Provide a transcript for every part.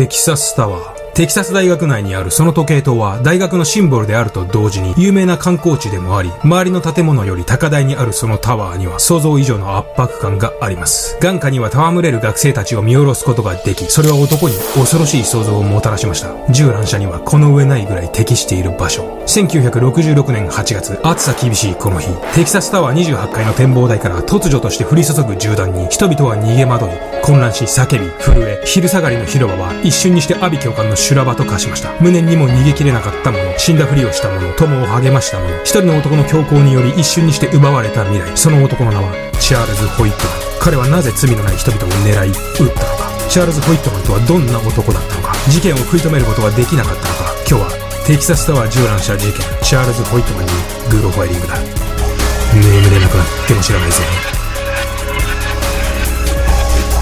テキサスタワー。テキサス大学内にあるその時計塔は大学のシンボルであると同時に有名な観光地でもあり、周りの建物より高台にあるそのタワーには想像以上の圧迫感があります。眼下には戯れる学生たちを見下ろすことができ、それは男に恐ろしい想像をもたらしました。銃乱射にはこの上ないぐらい適している場所。1966年8月、暑さ厳しいこの日、テキサスタワー28階の展望台から突如として降り注ぐ銃弾に人々は逃げ惑い、混乱し叫び、震え、昼下がりの広場は一瞬にして阿鼻教官の修羅場と化しました。無念にも逃げ切れなかった者、死んだふりをした者、友を励ました者、一人の男の強行により一瞬にして奪われた未来。その男の名は、チャールズ・ホイットマン。彼はなぜ罪のない人々を狙い、撃ったのか。チャールズ・ホイットマンとはどんな男だったのか。事件を食い止めることはできなかったのか。今日は、テキサスタワー銃乱射事件、チャールズ・ホイットマンにグーロファイリングだ。ネームでなくなっても知らないぜ。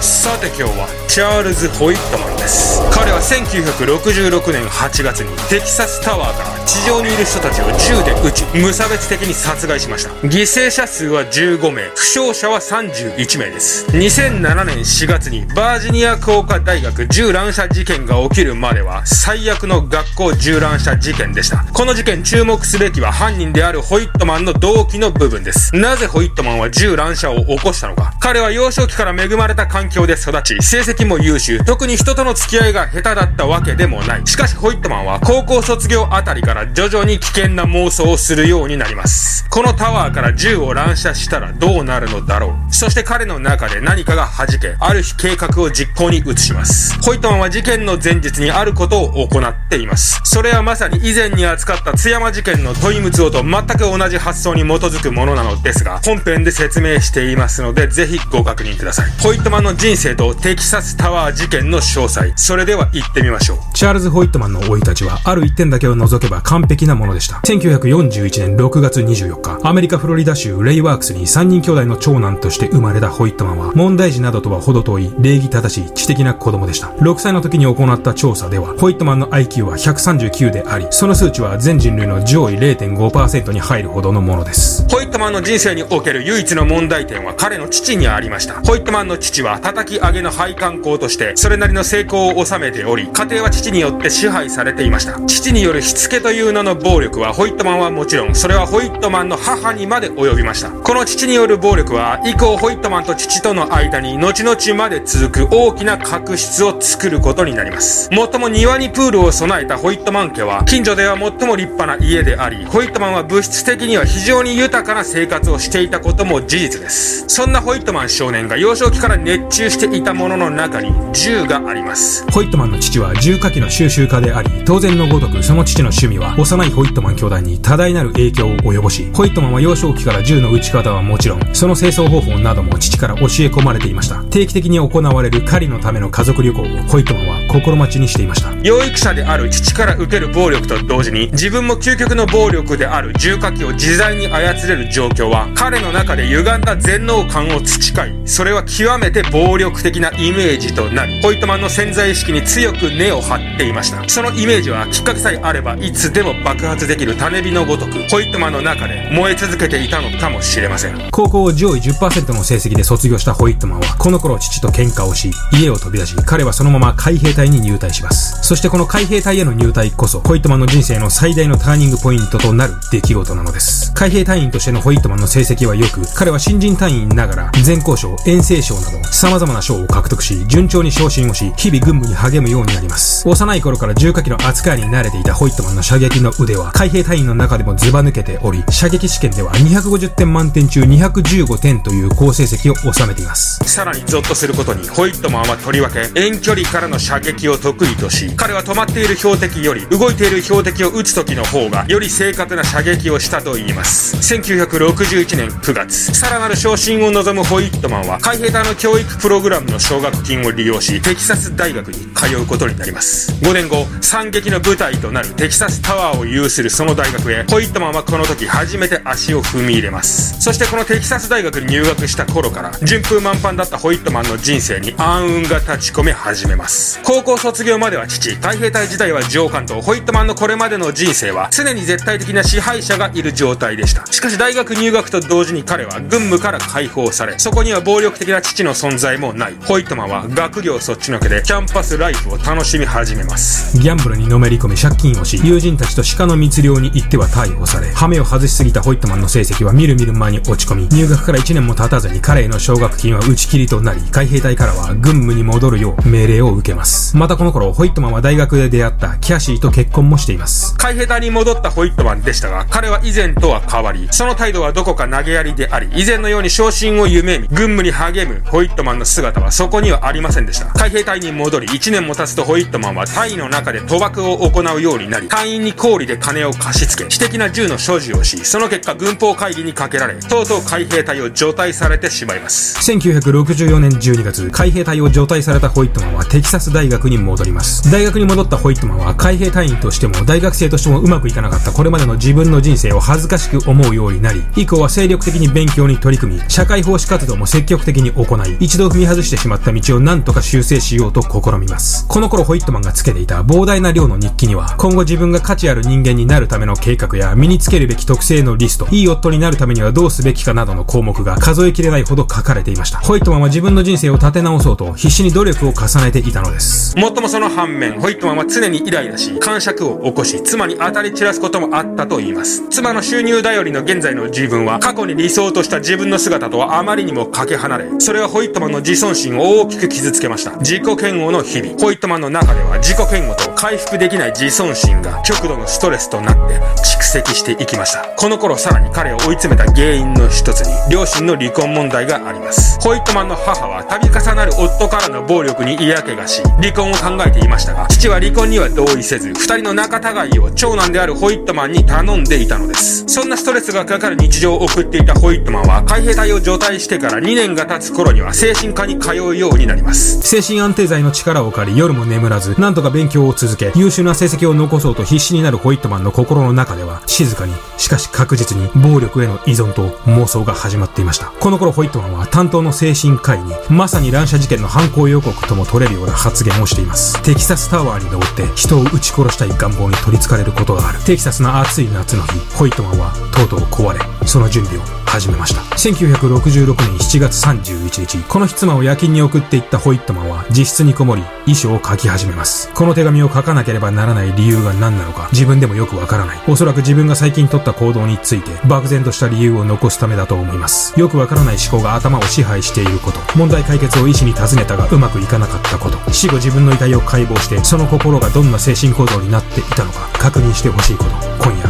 さて今日はチャールズ・ホイットマンです彼は1966年8月にテキサスタワーから地上にいる人たちを銃で撃ち無差別的に殺害しました。犠牲者数は15名負傷者は31名です。2007年4月にバージニア工科大学銃乱射事件が起きるまでは最悪の学校銃乱射事件でした。この事件注目すべきは犯人であるホイットマンの動機の部分です。なぜホイットマンは銃乱射を起こしたのか。彼は幼少期から恵まれた環境で育ち成績も優秀。特に人との付き合いが下手だったわけでもない。しかしホイットマンは高校卒業あたりから徐々に危険な妄想をするようになります。このタワーから銃を乱射したらどうなるのだろう。そして彼の中で何かが弾け、ある日計画を実行に移します。ホイットマンは事件の前日にあることを行っています。それはまさに以前に扱った津山事件の問いムツオと全く同じ発想に基づくものなのですが、本編で説明していますので、ぜひご確認ください。ホイットマンの人生とテキサスタワー事件の詳細、それでは行ってみましょう。チャールズ・ホイットマンの生い立ちは、ある一点だけを除けば完璧なものでした。1941年6月24日、アメリカ・フロリダ州レイワークスに3人兄弟の長男として生まれたホイットマンは、問題児などとは程遠い、礼儀正しい、知的な子供でした。6歳の時に行った調査では、ホイットマンの IQ は139であり、その数値は全人類の上位0.5%に入るほどのものです。ホイットマンの人生における唯一の問題点は彼の父にありました。ホイットマンの父は叩き上げの配管工として、それなりの成功を収めており、家庭は父によって支配されていました。父によるしつけとという名の暴力はホイットマンはもちろん、それはホイットマンの母にまで及びました。この父による暴力は、以降ホイットマンと父との間に後々まで続く大きな確執を作ることになります。もっとも庭にプールを備えたホイットマン家は、近所では最も立派な家であり、ホイットマンは物質的には非常に豊かな生活をしていたことも事実です。そんなホイットマン少年が幼少期から熱中していたものの中に銃があります。ホイットマンの父は銃火器の収集家であり、当然のごとくその父の趣味は幼いホイットマン兄弟に多大なる影響を及ぼし、ホイットマンは幼少期から銃の撃ち方はもちろん、その清掃方法なども父から教え込まれていました。定期的に行われる狩りのための家族旅行をホイットマンは心待ちにしていました。養育者である父から受ける暴力と同時に、自分も究極の暴力である銃火器を自在に操れる状況は、彼の中で歪んだ全能感を培い、それは極めて暴力的なイメージとなり、ホイットマンの潜在意識に強く根を張っていました。そのイメージはきっかけさえあれば、いつでも爆発できる種火のごとく、ホイットマンの中で燃え続けていたのかもしれません。高校を上位10%の成績で卒業したホイットマンは、この頃父と喧嘩をし、家を飛び出し、彼はそのまま海兵隊に入隊します。そしてこの海兵隊への入隊こそ、ホイットマンの人生の最大のターニングポイントとなる出来事なのです。海兵隊員としてのホイットマンの成績は良く、彼は新人隊員ながら、全校賞、遠征賞など、様々な賞を獲得し、順調に昇進をし、日々軍務に励むようになります。幼い頃から重火器の扱いに慣れていたホイットマンの射撃の腕は、海兵隊員の中でもズバ抜けており、射撃試験では250点満点中215点という好成績を収めています。さらにゾッとすることに、ホイットマンはとりわけ遠距離からの射撃を得意とし、彼は止まっている標的より、動いている標的を撃つ時の方が、より正確な射撃をしたと言います。1961年9月、さらなる昇進を望むホイットマンは、海兵隊の教育プログラムの奨学金を利用し、テキサス大学に通うことになります。5年後、惨劇の舞台となるテキサスタワーを有するその大学へ、ホイットマンはこの時初めて足を踏み入れます。そしてこのテキサス大学に入学した頃から、順風満帆だったホイットマンの人生に暗雲が立ち込め始めます。高校卒業までは父、海兵隊時代は上官と、ホイットマンのこれまでの人生は、常に絶対的な支配者がいる状態でした。しかし大学入学と同時に彼は軍務から解放され、そこには暴力的な父の存在もない。い、ホイットマンは学業そっちのけでキャンパスライフを楽しみ始めます。ギャンブルにのめり込み借金をし、友人たちと鹿の密漁に行っては逮捕され、羽目を外しすぎたホイットマンの成績はみるみる間に落ち込み、入学から1年も経たずに彼への奨学金は打ち切りとなり、海兵隊からは軍務に戻るよう命令を受けます。またこの頃、ホイットマンは大学で出会ったキャシーと結婚もしています。海兵隊に戻ったホイットマンでしたが、彼は以前とは変わり、その態度はどこか投げやりであり、以前のように昇進を夢見、軍務に励むホイットマンの姿はそこにはありませんでした。海兵隊に戻り、1年も経つとホイットマンは隊の中で賭博を行うようになり、隊員に氷で金を貸し付け、私的な銃の所持をし、その結果軍法会議にかけられ、とうとう海兵隊を除隊されてしまいます。1964年12月、海兵隊を除隊されたホイットマンはテキサス大学に戻ります。大学に戻ったホイットマンは海兵隊員としても大学生としてもうまくいかなかったこれまでの自分の人生を恥ずかしく思うようになり、以降は精力的に勉強に取り組み、社会奉仕活動も積極的に行い、一度踏み外してしまった道を何とか修正しようと試みます。この頃ホイットマンがつけていた膨大な量の日記には、今後自分が価値ある人間になるための計画や身につけるべき特性のリスト、いい夫になるためにはどうすべきかなどの項目が数えきれないほど書かれていました。ホイットマンは自分の人生を立て直そうと必死に努力を重ねていたのです。もっともその反面、ホイットマンは常にイライラし、感触を起こし、妻に当たり散らすこともあったと言います。妻の収入頼りの現在の自分は、過去に理想とした自分の姿とはあまりにもかけ離れ、それはホイットマンの自尊心を大きく傷つけました。自己嫌悪の日々。ホイットマンの中では自己嫌悪と回復できない自尊心が極度のストレスとなって蓄積していきました。この頃さらに彼を追い詰めた原因の一つに、両親の離婚問題があります。ホイットマンの母は度重なる夫からの暴力に嫌気がし、離婚を考えていましたが、父は離婚には同意せず、二人の仲違いを長男であるホイットマンに頼んでいたのです。そんなストレスがかかる日常を送っていたホイットマンは、海兵隊を除隊してから2年が経つ頃には精神科に通うようになります。精神安定剤の力を借り、夜も眠らず、なんとか勉強を続け、優秀な成績を残そうと必死になるホイットマンの心の中では、静かに、しかし確実に、暴力への依存と妄想が始まっていました。この頃ホイットマンは担当の精神科医に、まさに乱射事件の犯行予告とも取れるような発言をしています。テキサスタワーに登って人を撃ち殺したい願望に取りつかれることがある。テキサスの暑い夏の日、ホイットマンはとうとう壊れ、その準備を始めました。1966年7月31日、この日妻を夜勤に送っていったホイットマンは自室にこもり、遺書を書き始めます。この手紙を書かなければならない理由が何なのか、自分でもよくわからない。おそらく自分が最近取った行動について、漠然とした理由を残すためだと思います。よくわからない思考が頭を支配していること、問題解決を医師に尋ねたがうまくいかなかったこと、死後自分の遺体を解剖して、その心がどんな精神構造になっていたのか、確認してほしいこと、今夜、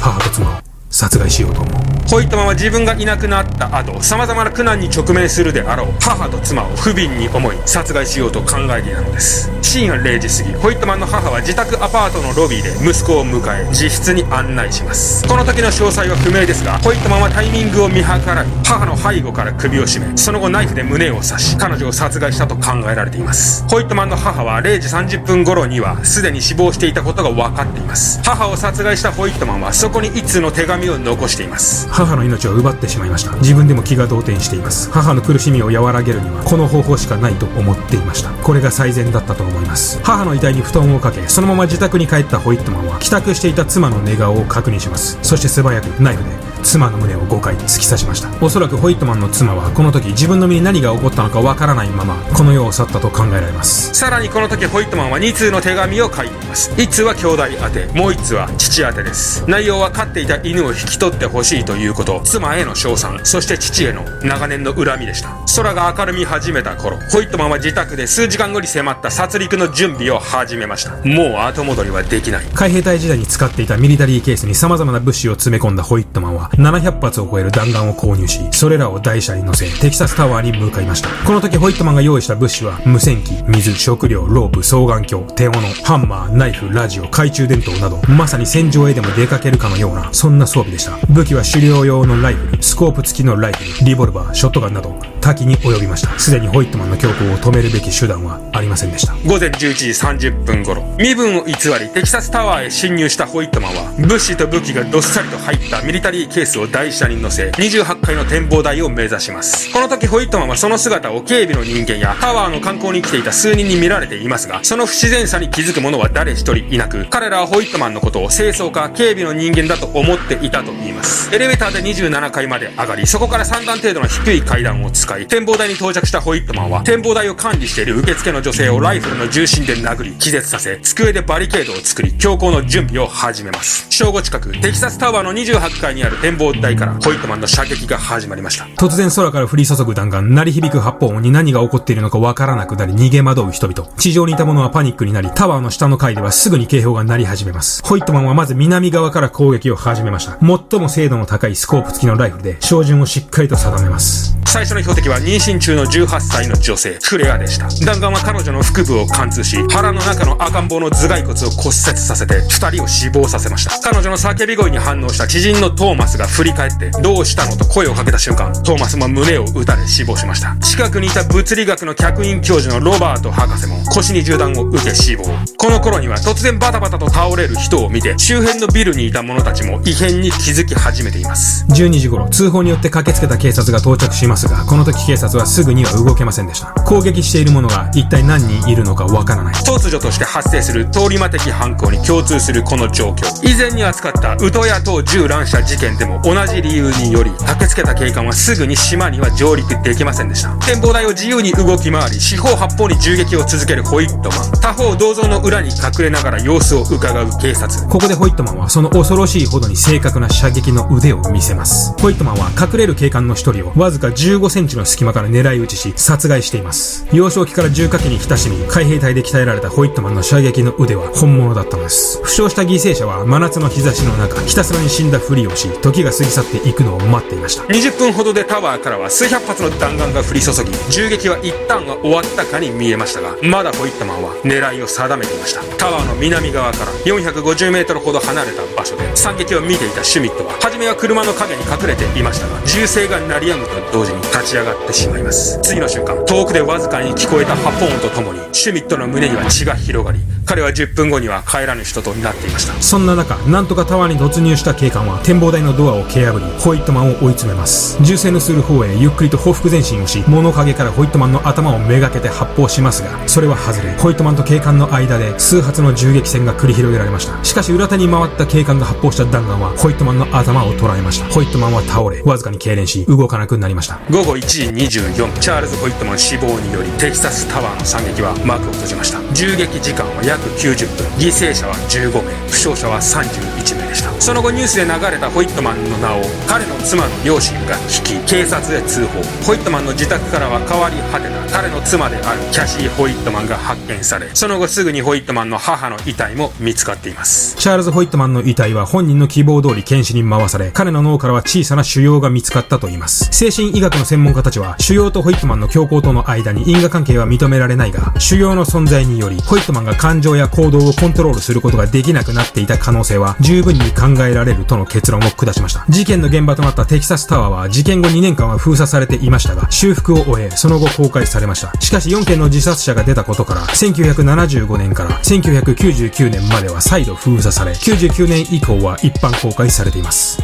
母と妻を殺害しようと思う。ホイットマンは自分がいなくなった後、様々な苦難に直面するであろう母と妻を不憫に思い、殺害しようと考えていたのです。深夜0時過ぎ、ホイットマンの母は自宅アパートのロビーで息子を迎え、自室に案内します。この時の詳細は不明ですが、ホイットマンはタイミングを見計らい、母の背後から首を絞め、その後ナイフで胸を刺し、彼女を殺害したと考えられています。ホイットマンの母は0時30分頃には、すでに死亡していたことが分かっています。母を殺害したホイットマンは、そこに一通の手紙残しています。母の命を奪ってしまいました。自分でも気が動転しています。母の苦しみを和らげるにはこの方法しかないと思っていました。これが最善だったと思います。母の遺体に布団をかけそのまま自宅に帰ったホイットマンは帰宅していた妻の寝顔を確認します。そして素早くナイフで妻の胸を5回突き刺しました。おそらくホイットマンの妻はこの時自分の身に何が起こったのかわからないままこの世を去ったと考えられます。さらにこの時ホイットマンは2通の手紙を書いています。1通は兄弟宛てもう1通は父宛てです。内容は飼っていた犬を引き取ってほしいということ妻への称賛そして父への長年の恨みでした。空が明るみ始めた頃ホイットマンは自宅で数時間後に迫った殺戮の準備を始めました。もう後戻りはできない。海兵隊時代に使っていたミリタリーケースに様々な物資を詰め込んだホイットマンは700発を超える弾丸を購入し、それらを台車に乗せ、テキサスタワーに向かいました。この時ホイットマンが用意した物資は、無線機、水、食料、ロープ、双眼鏡、手斧、ハンマー、ナイフ、ラジオ、懐中電灯など、まさに戦場へでも出かけるかのような、そんな装備でした。武器は狩猟用のライフル、スコープ付きのライフル、リボルバー、ショットガンなど、多岐に及びました。すでにホイットマンの強行を止めるべき手段はありませんでした。午前11時30分頃、身分を偽り、テキサスタワーへ侵入したホイットマンは、物資と武器がどっさりと入ったミリタリーケースを台車に乗せ、28階の展望台を目指します。この時ホイットマンはその姿を警備の人間やタワーの観光に来ていた数人に見られていますが、その不自然さに気づく者は誰一人いなく、彼らはホイットマンのことを清掃か警備の人間だと思っていたと言います。エレベーターで27階まで上がり、そこから3段程度の低い階段を使い、展望台に到着したホイットマンは、展望台を管理している受付の女性をライフルの重心で殴り、気絶させ、机でバリケードを作り、強行の準備を始めます。正午近く、テキサスタワーの28階にある展望台からホイットマンの射撃が始まりました。突然空から降り注ぐ弾丸、鳴り響く発砲音に何が起こっているのかわからなくなり逃げ惑う人々。地上にいた者はパニックになり、タワーの下の階ではすぐに警報が鳴り始めます。ホイットマンはまず南側から攻撃を始めました。最も精度の高いスコープ付きのライフルで、照準をしっかりと定めます。最初の標的は妊娠中の18歳の女性、フレアでした。弾丸は彼女の腹部を貫通し、腹の中の赤ん坊の頭蓋骨を骨折させて、二人を死亡させました。彼女の叫び声に反応した知人のトーマスが振り返って、どうしたのと声をかけた瞬間、トーマスも胸を撃たれ死亡しました。近くにいた物理学の客員教授のロバート博士も腰に銃弾を受け死亡。この頃には突然バタバタと倒れる人を見て、周辺のビルにいた者たちも異変に気づき始めています。12時頃、通報によって駆けつけた警察が到着しますが、この時警察はすぐには動けませんでした。攻撃している者が一体何人いるのかわからない。突如として発生する通り魔的犯行に共通するこの状況。以前に扱ったウトヤ島銃乱射事件でも同じ理由により、駆けつけた警官はすぐに島には上陸できませんでした。展望台を自由に動き回り、四方八方に銃撃を続けるホイットマン。他方銅像の裏に隠れながら様子を伺う警察。ここでホイットマンはその恐ろしいほどに正確な射撃の腕を見せます。ホイットマンは隠れる警官の一人をわずか15センチの隙間から狙い撃ちし、殺害しています。幼少期から重火器に親しみ、海兵隊で鍛えられたホイットマンの射撃の腕は本物だったのです。負傷した犠牲者は真夏の日差しの中、ひたすらに死んだふりをし、時が過ぎ去っていくのを待っていました。20分ほどでタワーからは数百発の弾丸が降り注ぎ、銃撃は一旦は終わったかに見えましたが、まだホイットマンは狙いを定めていました。タワーの南側から450メートルほど離れた場所で惨劇を見ていたシュミットは、初めは車の影に隠れていましたが、銃声が鳴り止むと同時に立ち上がってしまいます。次の瞬間、遠くでわずかに聞こえた発砲音とともに、シュミットの胸には血が広がり、彼は10分後には帰らぬ人となっていましたそんな中なんとかタワーに突入した警官は展望台のドアを蹴破りホイットマンを追い詰めます。銃声のする方へゆっくりと報復前進をし物陰からホイットマンの頭をめがけて発砲しますがそれは外れホイットマンと警官の間で数発の銃撃戦が繰り広げられました。しかし裏手に回った警官が発砲した弾丸はホイットマンの頭を捉えました。ホイットマンは倒れわずかに痙攣し動かなくなりました。午後1時24チャールズ・ホイットマン死亡によりテキサスタワーの惨劇は幕を閉じました。銃撃時間は約90分犠牲者は15名負傷者は31名でした。その後ニュースで流れたホイットマンの名を彼の妻の両親が聞き警察へ通報ホイットマンの自宅からは変わり果てた彼の妻であるキャシー・ホイットマンが発見されその後すぐにホイットマンの母の遺体も見つかっています。チャールズ・ホイットマンの遺体は本人の希望通り検視に回され彼の脳からは小さな腫瘍が見つかったといいます。精神医学の専門家たちは腫瘍とホイットマンの強行との間に因果関係は認められないが腫瘍の存在によりホイットマンが感情や行動をコントロールすることができなくなっていた可能性は十分に考えられるとの結論を下しました。事件の現場となったテキサスタワーは事件後2年間は封鎖されていましたが、修復を終え、その後公開されました。しかし4件の自殺者が出たことから、1975年から1999年までは再度封鎖され、99年以降は一般公開されています。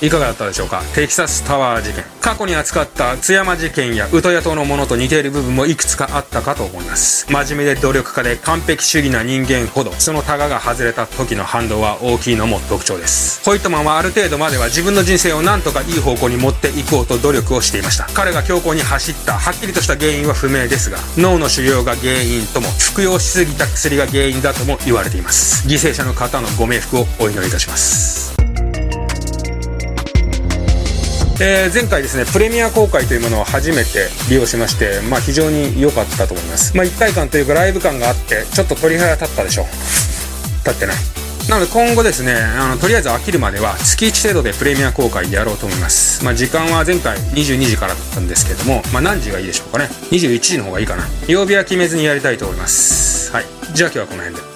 いかがだったでしょうか？テキサスタワー事件。過去に扱った津山事件やウトヤ島のものと似ている部分もいくつかあったかと思います。真面目で努力家で完璧主義な人間ほど、そのタガが外れた時の反動は大きいのも特徴です。ホイットマンはある程度までは自分の人生を何とかいい方向に持っていこうと努力をしていました。彼が強行に走ったはっきりとした原因は不明ですが、脳の腫瘍が原因とも、服用しすぎた薬が原因だとも言われています。犠牲者の方のご冥福をお祈りいたします。えー、前回ですね、プレミア公開というものを初めて利用しまして、まあ非常に良かったと思います。まあ一体感というかライブ感があって、ちょっと鳥肌立ったでしょ。立ってない。なので今後ですね、あの、とりあえず飽きるまでは月1程度でプレミア公開でやろうと思います。まあ時間は前回22時からだったんですけども、まあ何時がいいでしょうかね。21時の方がいいかな。曜日は決めずにやりたいと思います。はい。じゃあ今日はこの辺で。